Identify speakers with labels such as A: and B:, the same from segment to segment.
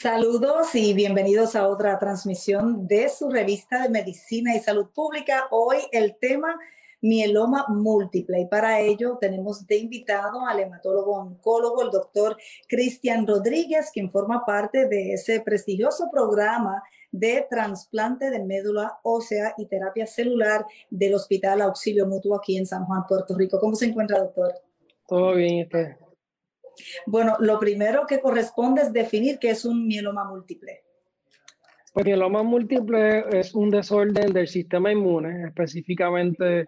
A: Saludos y bienvenidos a otra transmisión de su revista de Medicina y Salud Pública. Hoy el tema mieloma múltiple. Y para ello tenemos de invitado al hematólogo oncólogo, el doctor Cristian Rodríguez, quien forma parte de ese prestigioso programa de trasplante de médula ósea y terapia celular del Hospital Auxilio Mutuo aquí en San Juan, Puerto Rico. ¿Cómo se encuentra, doctor?
B: Todo bien, usted.
A: Bueno, lo primero que corresponde es definir qué es un mieloma múltiple.
B: Pues mieloma múltiple es un desorden del sistema inmune, específicamente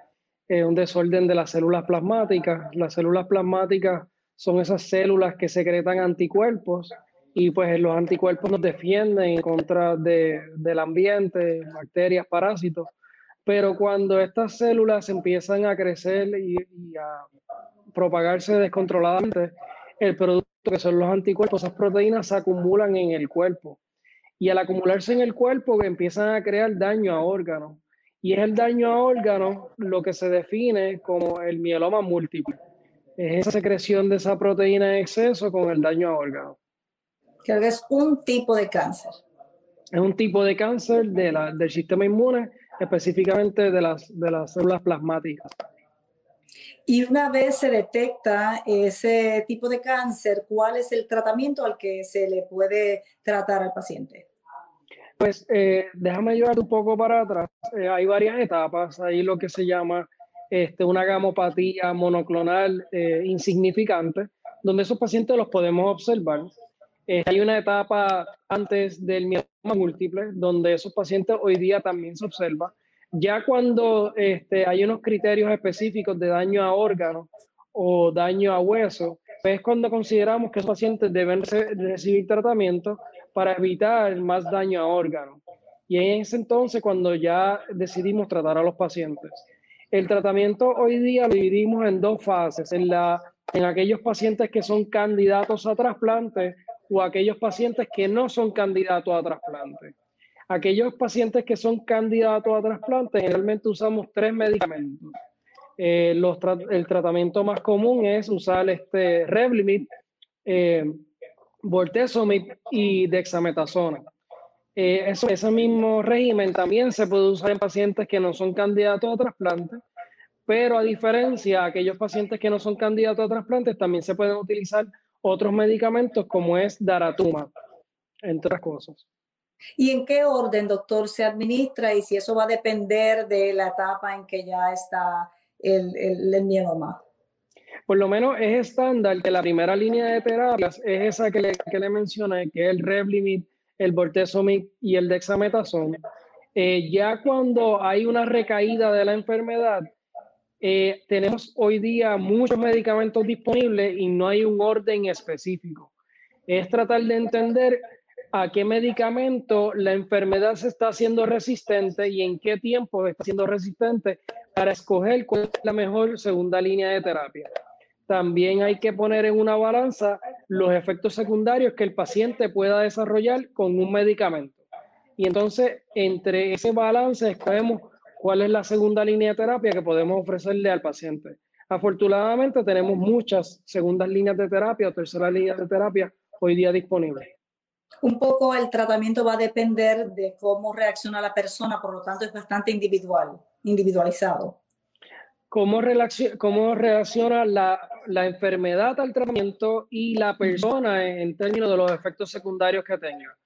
B: un desorden de las células plasmáticas. Las células plasmáticas son esas células que secretan anticuerpos y pues los anticuerpos nos defienden en contra de, del ambiente, bacterias, parásitos. Pero cuando estas células empiezan a crecer y a propagarse descontroladamente, el producto que son los anticuerpos, esas proteínas se acumulan en el cuerpo. Y al acumularse en el cuerpo empiezan a crear daño a órganos y es el daño a órganos lo que se define como el mieloma múltiple. Es esa secreción de esa proteína en exceso con el daño a órganos.
A: que es un tipo de cáncer.
B: Es un tipo de cáncer de la, del sistema inmune, específicamente de las, de las células plasmáticas.
A: Y una vez se detecta ese tipo de cáncer, ¿cuál es el tratamiento al que se le puede tratar al paciente?
B: Pues eh, déjame llevar un poco para atrás. Eh, hay varias etapas. Hay lo que se llama este, una gamopatía monoclonal eh, insignificante, donde esos pacientes los podemos observar. hay una etapa antes del mieloma múltiple, donde esos pacientes hoy día también se observa. Ya cuando este, hay unos criterios específicos de daño a órganos o daño a hueso, pues es cuando consideramos que esos pacientes deben recibir tratamiento para evitar más daño a órganos. Y ese entonces cuando ya decidimos tratar a los pacientes. El tratamiento hoy día lo dividimos en dos fases, en, la, en aquellos pacientes que son candidatos a trasplante o aquellos pacientes que no son candidatos a trasplante. Aquellos pacientes que son candidatos a trasplante, generalmente usamos tres medicamentos. Eh, el tratamiento más común es usar este Revlimid, eh, bortezomib y dexametasona. Eh, eso, ese mismo régimen también se puede usar en pacientes que no son candidatos a trasplante, pero a diferencia de aquellos pacientes que no son candidatos a trasplantes, también se pueden utilizar otros medicamentos como es daratumab, entre otras cosas.
A: ¿Y en qué orden, doctor, se administra y si eso va a depender de la etapa en que ya está el, el, el mieloma?
B: por lo menos es estándar que la primera línea de terapias es esa que le, que le mencioné, que es el Revlimid, el Bortezomib y el Dexametasona. Eh, ya cuando hay una recaída de la enfermedad, eh, tenemos hoy día muchos medicamentos disponibles y no hay un orden específico. Es tratar de entender a qué medicamento la enfermedad se está haciendo resistente y en qué tiempo está siendo resistente para escoger cuál es la mejor segunda línea de terapia también hay que poner en una balanza los efectos secundarios que el paciente pueda desarrollar con un medicamento. Y entonces, entre ese balance, escogemos cuál es la segunda línea de terapia que podemos ofrecerle al paciente. Afortunadamente, tenemos muchas segundas líneas de terapia o terceras líneas de terapia hoy día disponibles.
A: Un poco el tratamiento va a depender de cómo reacciona la persona, por lo tanto es bastante individual, individualizado.
B: ¿Cómo, cómo relaciona la, la, enfermedad al tratamiento y la persona en, términos de los efectos secundarios que tenga?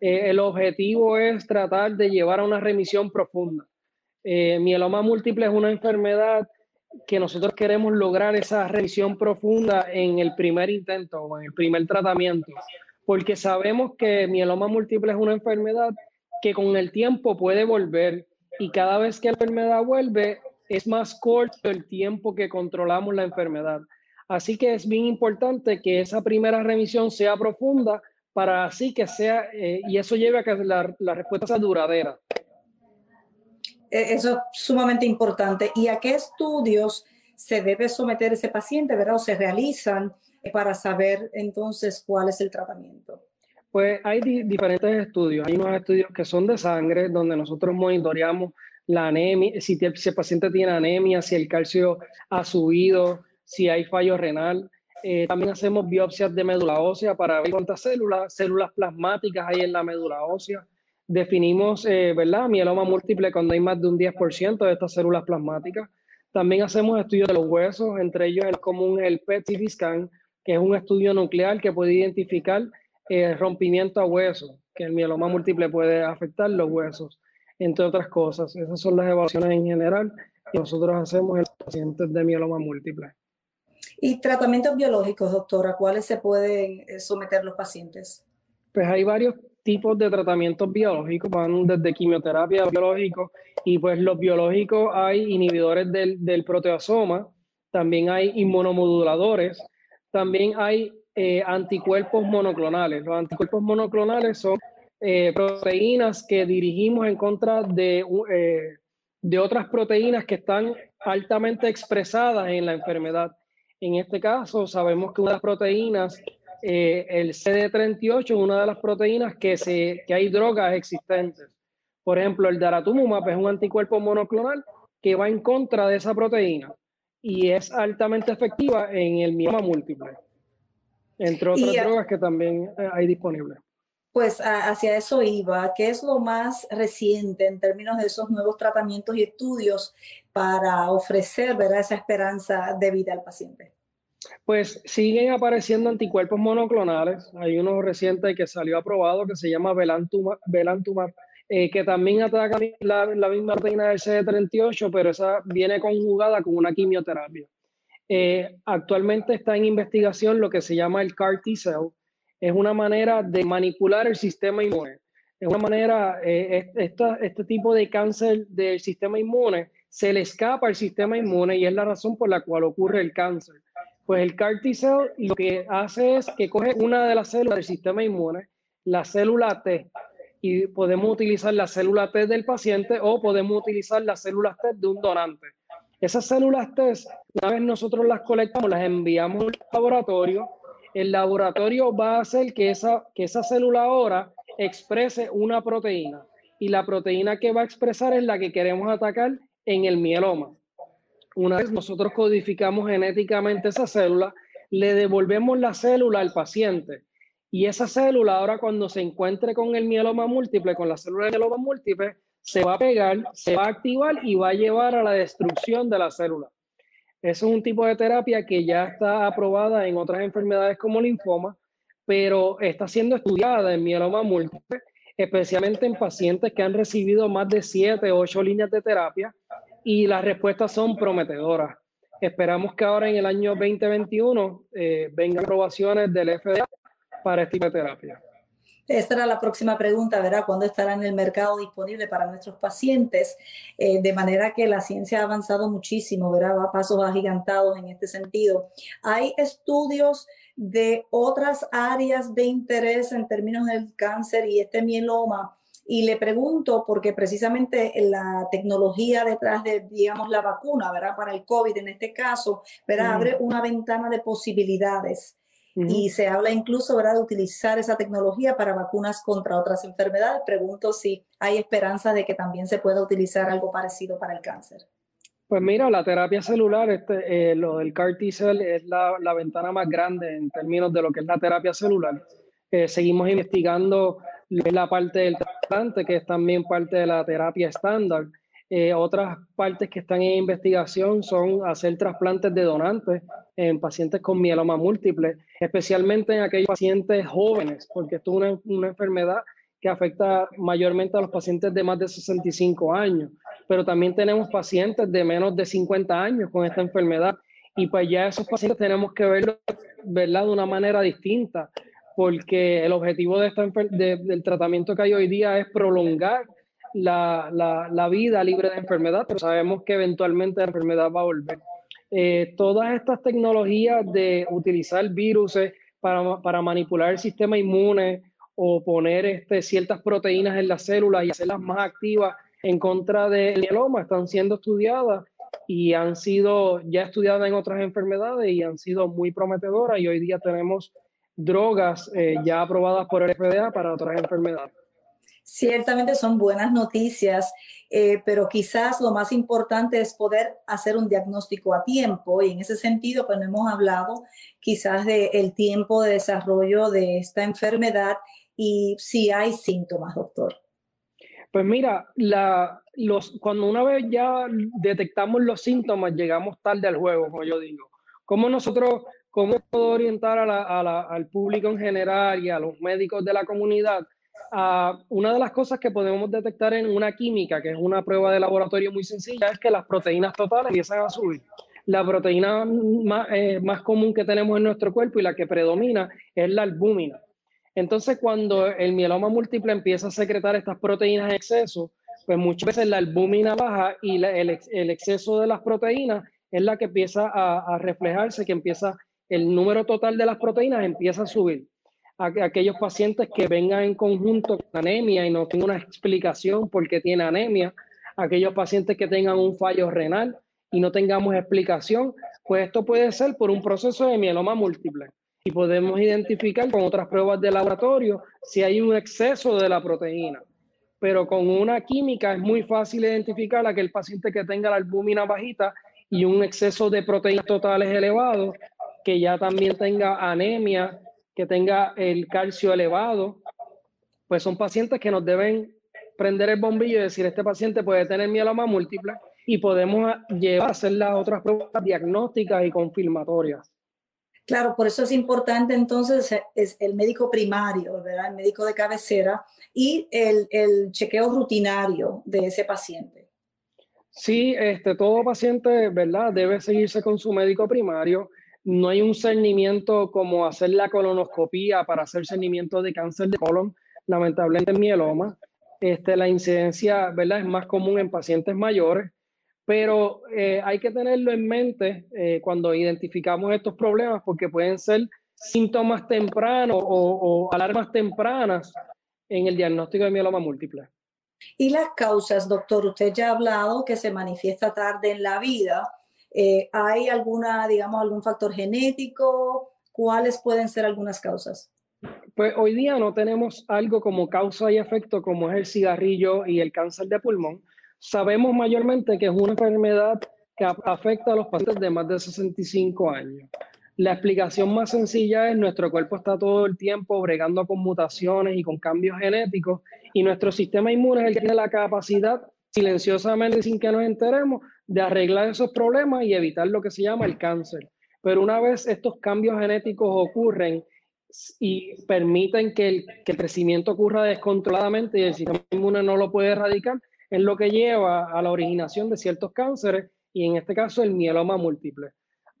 B: Eh, el objetivo es tratar de llevar a una remisión profunda. Eh, mieloma múltiple es una enfermedad que nosotros queremos lograr esa remisión profunda en el primer intento o en el primer tratamiento, porque sabemos que mieloma múltiple es una enfermedad que con el tiempo puede volver y cada vez que la enfermedad vuelve, es más corto el tiempo que controlamos la enfermedad. Así que es bien importante que esa primera remisión sea profunda para así que sea, eh, y eso lleve a que la, la respuesta sea duradera.
A: e, eso es sumamente importante. ¿Y a qué estudios se debe someter ese paciente, verdad? O se realizan para saber entonces cuál es el tratamiento.
B: Pues hay diferentes estudios. Hay unos estudios que son de sangre, donde nosotros monitoreamos la anemia, si, el paciente tiene anemia, si el calcio ha subido, si hay fallo renal. Eh, también hacemos biopsias de médula ósea para ver cuántas células, células plasmáticas hay en la médula ósea. Definimos, eh, ¿verdad? Mieloma múltiple cuando hay más de un 10% de estas células plasmáticas. También hacemos estudios de los huesos, entre ellos el común el PET-CT scan, que es un estudio nuclear que puede identificar el rompimiento a huesos, que el mieloma múltiple puede afectar los huesos, entre otras cosas. Esas son las evaluaciones en general que nosotros hacemos en los pacientes de mieloma múltiple.
A: ¿Y tratamientos biológicos, doctora? ¿Cuáles se pueden eh, someter los pacientes?
B: Pues hay varios tipos de tratamientos biológicos, van desde quimioterapia biológico y pues los biológicos hay inhibidores del, del proteasoma, también hay inmunomoduladores, también hay eh, anticuerpos monoclonales. Los anticuerpos monoclonales son eh, proteínas que dirigimos en contra de, eh, de otras proteínas que están altamente expresadas en la enfermedad. En este caso, sabemos que una de las proteínas, el CD38, es una de las proteínas que, se, que hay drogas existentes. Por ejemplo, el daratumumab es un anticuerpo monoclonal que va en contra de esa proteína y es altamente efectiva en el mioma múltiple, entre otras drogas que también eh, hay disponibles.
A: Pues hacia eso iba. ¿Qué es lo más reciente en términos de esos nuevos tratamientos y estudios para ofrecer ¿verdad? esa esperanza de vida al paciente?
B: Pues siguen apareciendo anticuerpos monoclonales. Hay uno reciente que salió aprobado que se llama Belantumab, Belantumab eh, que también ataca la, misma proteína del CD38, pero esa viene conjugada con una quimioterapia. Eh, actualmente está en investigación lo que se llama el CAR T-cell. Es una manera de manipular el sistema inmune. Es una manera, eh, este tipo de cáncer del sistema inmune se le escapa al sistema inmune y es la razón por la cual ocurre el cáncer. Pues el CAR T-cell lo que hace es que coge una de las células del sistema inmune, la célula T, y podemos utilizar la célula T del paciente o podemos utilizar las células T de un donante. Esas células T, una vez nosotros las colectamos, las enviamos al laboratorio. El laboratorio va a hacer que esa, que esa célula ahora exprese una proteína y la proteína que va a expresar es la que queremos atacar en el mieloma. Una vez nosotros codificamos genéticamente esa célula, le devolvemos la célula al paciente y esa célula ahora cuando se encuentre con el mieloma múltiple, con la célula de mieloma múltiple, se va a pegar, se va a activar y va a llevar a la destrucción de la célula. Eso es un tipo de terapia que ya está aprobada en otras enfermedades como linfoma, pero está siendo estudiada en mieloma múltiple, especialmente en pacientes que han recibido más de 7 o 8 líneas de terapia y las respuestas son prometedoras. Esperamos que ahora en el año 2021 eh, vengan aprobaciones del FDA para este tipo de terapia?
A: Esta era la próxima pregunta, ¿verdad? ¿Cuándo estará en el mercado disponible para nuestros pacientes? Eh, de manera que la ciencia ha avanzado muchísimo, ¿verdad? Va a pasos agigantados en este sentido. ¿Hay estudios de otras áreas de interés en términos del cáncer y este mieloma? Y le pregunto porque precisamente la tecnología detrás de, digamos, la vacuna, ¿verdad? Para el COVID en este caso, ¿verdad? Abre una ventana de posibilidades y se habla incluso ¿verdad? de utilizar esa tecnología para vacunas contra otras enfermedades. Pregunto si hay esperanza de que también se pueda utilizar algo parecido para el cáncer.
B: Pues mira, la terapia celular, este, eh, lo del CAR T-cell es la, la, ventana más grande en términos de lo que es la terapia celular. Eh, seguimos investigando la parte del trasplante, que es también parte de la terapia estándar. Eh, otras partes que están en investigación son hacer trasplantes de donantes en pacientes con mieloma múltiple, especialmente en aquellos pacientes jóvenes, porque esto es una, enfermedad que afecta mayormente a los pacientes de más de 65 años, pero también tenemos pacientes de menos de 50 años con esta enfermedad. Y pues ya esos pacientes tenemos que verlo de una manera distinta, porque el objetivo de esta, del tratamiento que hay hoy día es prolongar la, la, vida libre de enfermedad, pero sabemos que eventualmente la enfermedad va a volver. Eh, todas estas tecnologías de utilizar virus para, para, manipular el sistema inmune o poner este, ciertas proteínas en las células y hacerlas más activas en contra del mieloma están siendo estudiadas y han sido ya estudiadas en otras enfermedades y han sido muy prometedoras y hoy día tenemos drogas eh, ya aprobadas por el FDA para otras enfermedades.
A: Ciertamente son buenas noticias, eh, pero quizás lo más importante es poder hacer un diagnóstico a tiempo y en ese sentido, pues no hemos hablado quizás del tiempo de desarrollo de esta enfermedad y si hay síntomas, doctor.
B: Pues mira, los, cuando una vez ya detectamos los síntomas, llegamos tarde al juego, como yo digo. ¿Cómo nosotros, cómo puedo orientar al público en general y a los médicos de la comunidad? Una de las cosas que podemos detectar en una química, que es una prueba de laboratorio muy sencilla, es que las proteínas totales empiezan a subir. La proteína más, eh, más común que tenemos en nuestro cuerpo y la que predomina es la albúmina. Entonces, cuando el mieloma múltiple empieza a secretar estas proteínas en exceso, pues muchas veces la albúmina baja y el, exceso de las proteínas es la que empieza a, reflejarse, que empieza, el número total de las proteínas empieza a subir. Aquellos pacientes que vengan en conjunto con anemia y no tengan una explicación por qué tiene anemia, aquellos pacientes que tengan un fallo renal y no tengamos explicación, pues esto puede ser por un proceso de mieloma múltiple y podemos identificar con otras pruebas de laboratorio si hay un exceso de la proteína. Pero con una química es muy fácil identificar a aquel paciente que tenga la albúmina bajita y un exceso de proteínas totales elevado, que ya también tenga anemia, que tenga el calcio elevado, pues son pacientes que nos deben prender el bombillo y decir, este paciente puede tener mieloma múltiple y podemos llevar a hacer las otras pruebas diagnósticas y confirmatorias.
A: Claro, por eso es importante entonces es el médico primario, ¿verdad? El médico de cabecera y el, el chequeo rutinario de ese paciente.
B: Sí, este, todo paciente, ¿verdad? Debe seguirse con su médico primario. No hay un cernimiento como hacer la colonoscopía para hacer cernimiento de cáncer de colon, lamentablemente en mieloma. Este, la incidencia, ¿verdad? Es más común en pacientes mayores pero eh, hay que tenerlo en mente eh, cuando identificamos estos problemas porque pueden ser síntomas tempranos o, alarmas tempranas en el diagnóstico de mieloma múltiple.
A: Y las causas, doctor, usted ya ha hablado que se manifiesta tarde en la vida. Eh, ¿Hay alguna, digamos, algún factor genético? ¿Cuáles pueden ser algunas causas?
B: Pues hoy día no tenemos algo como causa y efecto como es el cigarrillo y el cáncer de pulmón, Sabemos mayormente que es una enfermedad que afecta a los pacientes de más de 65 años. La explicación más sencilla es nuestro cuerpo está todo el tiempo bregando con mutaciones y con cambios genéticos y nuestro sistema inmune es el que tiene la capacidad silenciosamente sin que nos enteremos de arreglar esos problemas y evitar lo que se llama el cáncer. Pero una vez estos cambios genéticos ocurren y permiten que el, que el crecimiento ocurra descontroladamente y el sistema inmune no lo puede erradicar, es lo que lleva a la originación de ciertos cánceres y en este caso el mieloma múltiple.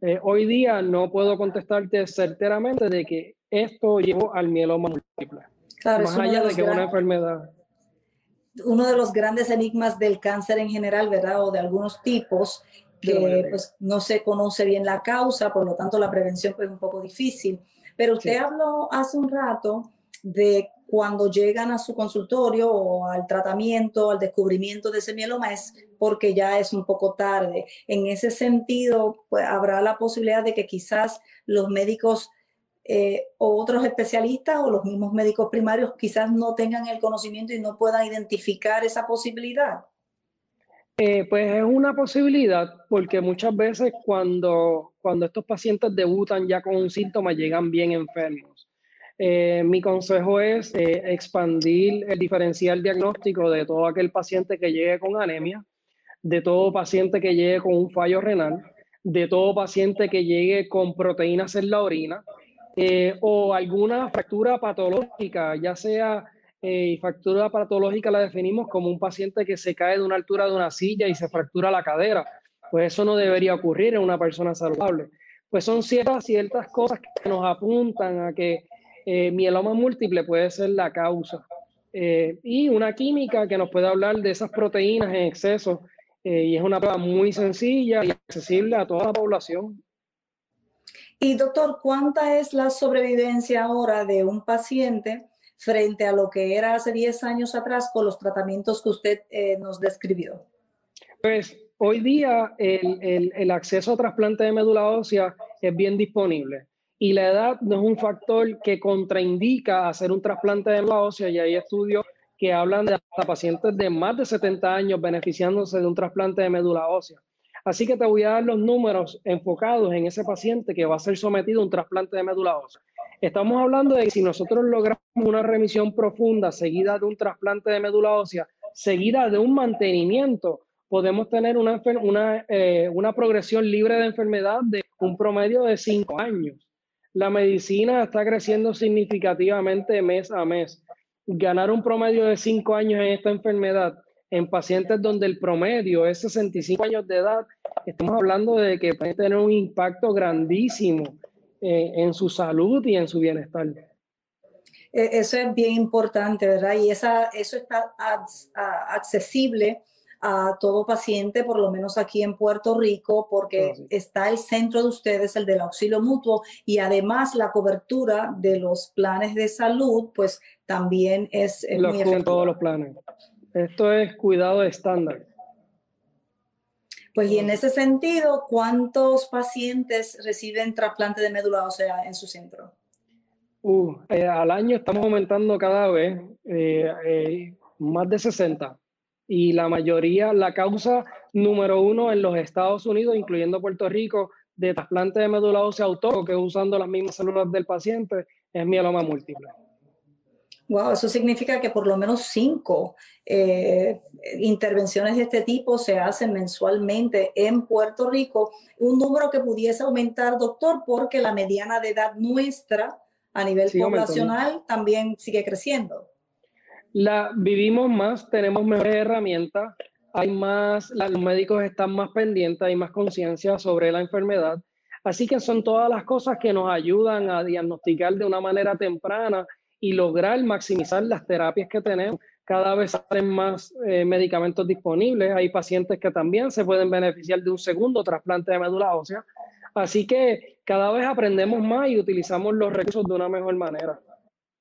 B: Eh, hoy día no puedo contestarte certeramente de que esto llevó al mieloma múltiple. Claro, más allá de, que es una enfermedad.
A: Uno de los grandes enigmas del cáncer en general, ¿verdad? O de algunos tipos que pues, no se conoce bien la causa, por lo tanto la prevención pues, es un poco difícil. Pero usted habló hace un rato de cuando llegan a su consultorio o al tratamiento, al descubrimiento de ese mieloma, es porque ya es un poco tarde. En ese sentido, pues, habrá la posibilidad de que quizás los médicos eh, otros especialistas o los mismos médicos primarios quizás no tengan el conocimiento y no puedan identificar esa posibilidad.
B: Eh, pues es una posibilidad porque muchas veces cuando, cuando estos pacientes debutan ya con un síntoma llegan bien enfermos. Eh, mi consejo es eh, expandir el diferencial diagnóstico de todo aquel paciente que llegue con anemia, de todo paciente que llegue con un fallo renal, de todo paciente que llegue con proteínas en la orina eh, o alguna fractura patológica, ya sea fractura patológica la definimos como un paciente que se cae de una altura de una silla y se fractura la cadera. Pues eso no debería ocurrir en una persona saludable. Pues son ciertas, ciertas cosas que nos apuntan a que eh, mieloma múltiple puede ser la causa. Eh, y una química que nos puede hablar de esas proteínas en exceso. Eh, y es una prueba muy sencilla y accesible a toda la población.
A: Y doctor, ¿cuánta es la sobrevivencia ahora de un paciente frente a lo que era hace 10 años atrás con los tratamientos que usted eh, nos describió?
B: Pues hoy día el, el, acceso a trasplante de médula ósea es bien disponible y la edad no es un factor que contraindica hacer un trasplante de médula ósea y hay estudios que hablan de hasta pacientes de más de 70 años beneficiándose de un trasplante de médula ósea. Así que te voy a dar los números enfocados en ese paciente que va a ser sometido a un trasplante de médula ósea. Estamos hablando de que si nosotros logramos una remisión profunda seguida de un trasplante de médula ósea, seguida de un mantenimiento, podemos tener una, una, eh, una progresión libre de enfermedad de un promedio de cinco años. La medicina está creciendo significativamente mes a mes. Ganar un promedio de cinco años en esta enfermedad en pacientes donde el promedio es 65 años de edad, estamos hablando de que puede tener un impacto grandísimo eh, en su salud y en su bienestar.
A: E, eso es bien importante, ¿verdad? Y esa, eso está accesible a todo paciente, por lo menos aquí en Puerto Rico, porque está el centro de ustedes, el del auxilio mutuo, y además la cobertura de los planes de salud, pues también es, es
B: muy efectiva. todos los planes. Esto es cuidado estándar.
A: Pues y en ese sentido, ¿cuántos pacientes reciben trasplante de médula ósea en su centro?
B: Uh, eh, al año estamos aumentando cada vez eh, eh, más de 60 y la mayoría, la causa número uno en los Estados Unidos, incluyendo Puerto Rico, de trasplante de médula ósea autónomo, que es usando las mismas células del paciente, es mieloma múltiple.
A: Wow, eso significa que por lo menos cinco eh, intervenciones de este tipo se hacen mensualmente en Puerto Rico, un número que pudiese aumentar, doctor, porque la mediana de edad nuestra a nivel poblacional también sigue creciendo.
B: La, vivimos más, tenemos mejores herramientas, hay más, los médicos están más pendientes, hay más conciencia sobre la enfermedad. Así que son todas las cosas que nos ayudan a diagnosticar de una manera temprana y lograr maximizar las terapias que tenemos. Cada vez salen más eh, medicamentos disponibles. Hay pacientes que también se pueden beneficiar de un segundo trasplante de médula ósea. Así que cada vez aprendemos más y utilizamos los recursos de una mejor manera.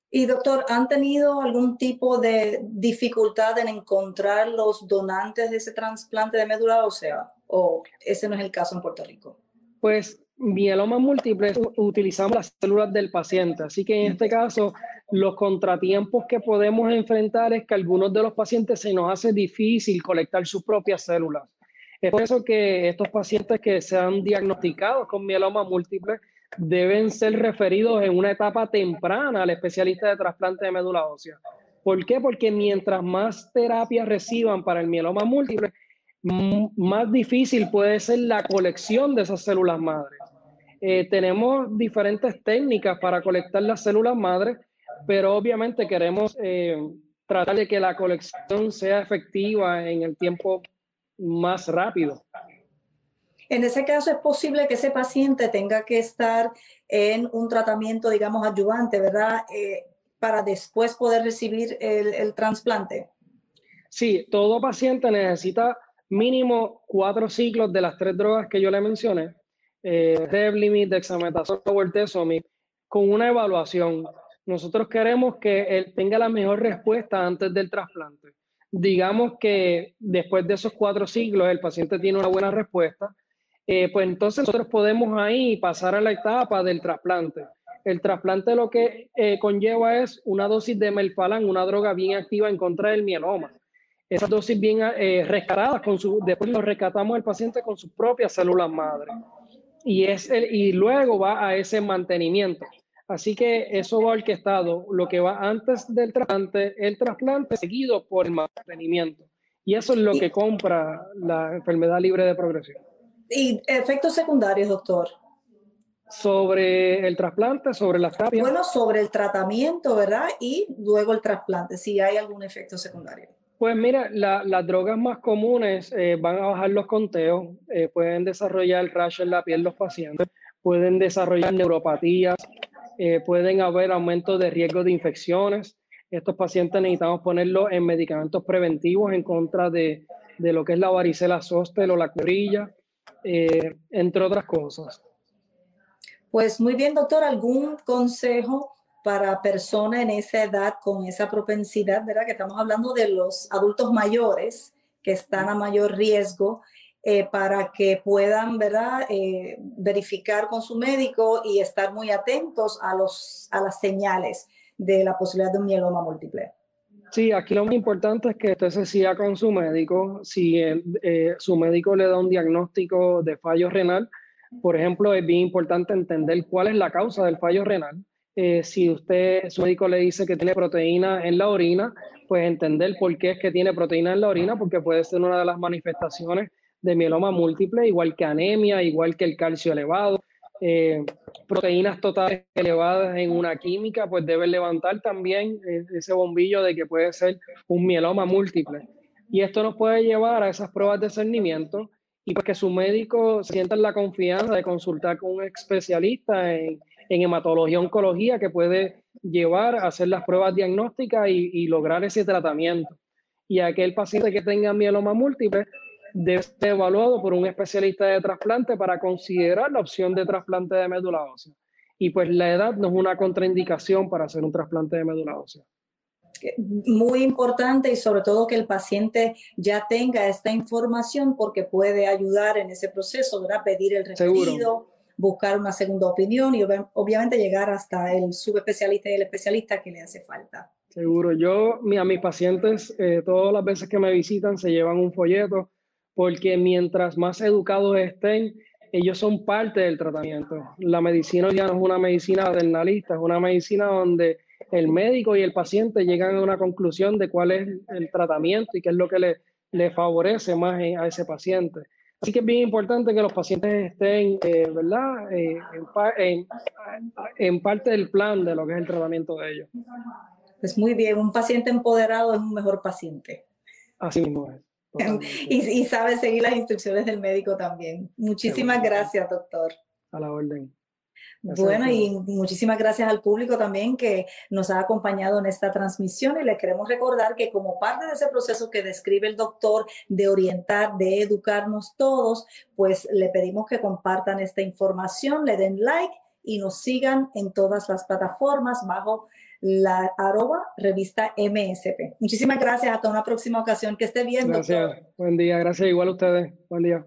A: Y doctor, ¿han tenido algún tipo de dificultad en encontrar los donantes de ese trasplante de médula ósea? ¿O ese no es el caso en Puerto Rico?
B: Pues mieloma múltiple utilizamos las células del paciente, así que en este caso los contratiempos que podemos enfrentar es que algunos de los pacientes se nos hace difícil colectar sus propias células. Es por eso que estos pacientes que se han diagnosticado con mieloma múltiple deben ser referidos en una etapa temprana al especialista de trasplante de médula ósea. ¿Por qué? Porque mientras más terapias reciban para el mieloma múltiple, más difícil puede ser la colección de esas células madres. Eh, tenemos diferentes técnicas para colectar las células madres pero obviamente queremos eh, tratar de que la colección sea efectiva en el tiempo más rápido.
A: En ese caso es posible que ese paciente tenga que estar en un tratamiento, digamos, ayudante, ¿verdad? Eh, para después poder recibir el, trasplante.
B: Sí, todo paciente necesita mínimo cuatro ciclos de las tres drogas que yo le mencioné, eh, Revlimid, Dexamethasona o con una evaluación nosotros queremos que él tenga la mejor respuesta antes del trasplante. Digamos que después de esos cuatro siglos el paciente tiene una buena respuesta, eh, pues entonces nosotros podemos ahí pasar a la etapa del trasplante. El trasplante lo que eh, conlleva es una dosis de melphalan, una droga bien activa en contra del mieloma. Esas dosis bien eh, rescatadas, con su, después lo rescatamos al paciente con sus propias células madre. Y, es el, y luego va a ese mantenimiento. Así que eso va orquestado, lo que va antes del trasplante, el trasplante seguido por el mantenimiento. Y eso es lo que compra la enfermedad libre de progresión.
A: ¿Y efectos secundarios, doctor?
B: Sobre el trasplante, sobre la terapia.
A: Bueno, sobre el tratamiento, ¿verdad? Y luego el trasplante, si hay algún efecto secundario.
B: Pues mira, las drogas más comunes eh, van a bajar los conteos, eh, pueden desarrollar rash en la piel los pacientes, pueden desarrollar neuropatías, eh, pueden haber aumentos de riesgo de infecciones. Estos pacientes necesitamos ponerlos en medicamentos preventivos en contra de, de lo que es la varicela zoster o la clorilla, eh, entre otras cosas.
A: Pues muy bien, doctor, ¿algún consejo para personas en esa edad con esa propensidad, ¿verdad? Que estamos hablando de los adultos mayores que están a mayor riesgo eh, para que puedan ¿verdad? Eh, verificar con su médico y estar muy atentos a, los, a las señales de la posibilidad de un mieloma múltiple.
B: Sí, aquí lo más importante es que usted se siga con su médico. Si eh, su médico le da un diagnóstico de fallo renal, por ejemplo, es bien importante entender cuál es la causa del fallo renal. si usted, su médico le dice que tiene proteína en la orina, pues entender por qué es que tiene proteína en la orina, porque puede ser una de las manifestaciones de mieloma múltiple, igual que anemia, igual que el calcio elevado. Eh, proteínas totales elevadas en una química, pues debe levantar también eh, ese bombillo de que puede ser un mieloma múltiple. Y esto nos puede llevar a esas pruebas de cernimiento y pues que su médico sienta la confianza de consultar con un especialista en, hematología oncología que puede llevar a hacer las pruebas diagnósticas y, y lograr ese tratamiento. Y aquel paciente que tenga mieloma múltiple, debe ser evaluado por un especialista de trasplante para considerar la opción de trasplante de médula ósea. Y pues la edad no es una contraindicación para hacer un trasplante de médula ósea.
A: Muy importante y sobre todo que el paciente ya tenga esta información porque puede ayudar en ese proceso, ¿verdad? Pedir el referido, buscar una segunda opinión y obviamente llegar hasta el subespecialista y el especialista que le hace falta.
B: Seguro. Yo, a mis pacientes, eh, todas las veces que me visitan, se llevan un folleto porque mientras más educados estén, ellos son parte del tratamiento. La medicina ya no es una medicina paternalista, es una medicina donde el médico y el paciente llegan a una conclusión de cuál es el tratamiento y qué es lo que le, le favorece más a ese paciente. Así que es bien importante que los pacientes estén, eh, ¿verdad?, eh, en, en, parte del plan de lo que es el tratamiento de ellos.
A: Pues muy bien, un paciente empoderado es un mejor paciente.
B: Así mismo es.
A: Y, sabe seguir las instrucciones del médico también. Muchísimas gracias, doctor.
B: A la orden.
A: bueno, y muchísimas gracias al público también que nos ha acompañado en esta transmisión y le queremos recordar que como parte de ese proceso que describe el doctor de orientar, de educarnos todos, pues le pedimos que compartan esta información, le den like y nos sigan en todas las plataformas bajo la revista MSP. Muchísimas gracias. Hasta una próxima ocasión. Que esté bien.
B: Gracias. Buen día. Gracias igual a ustedes. Buen día.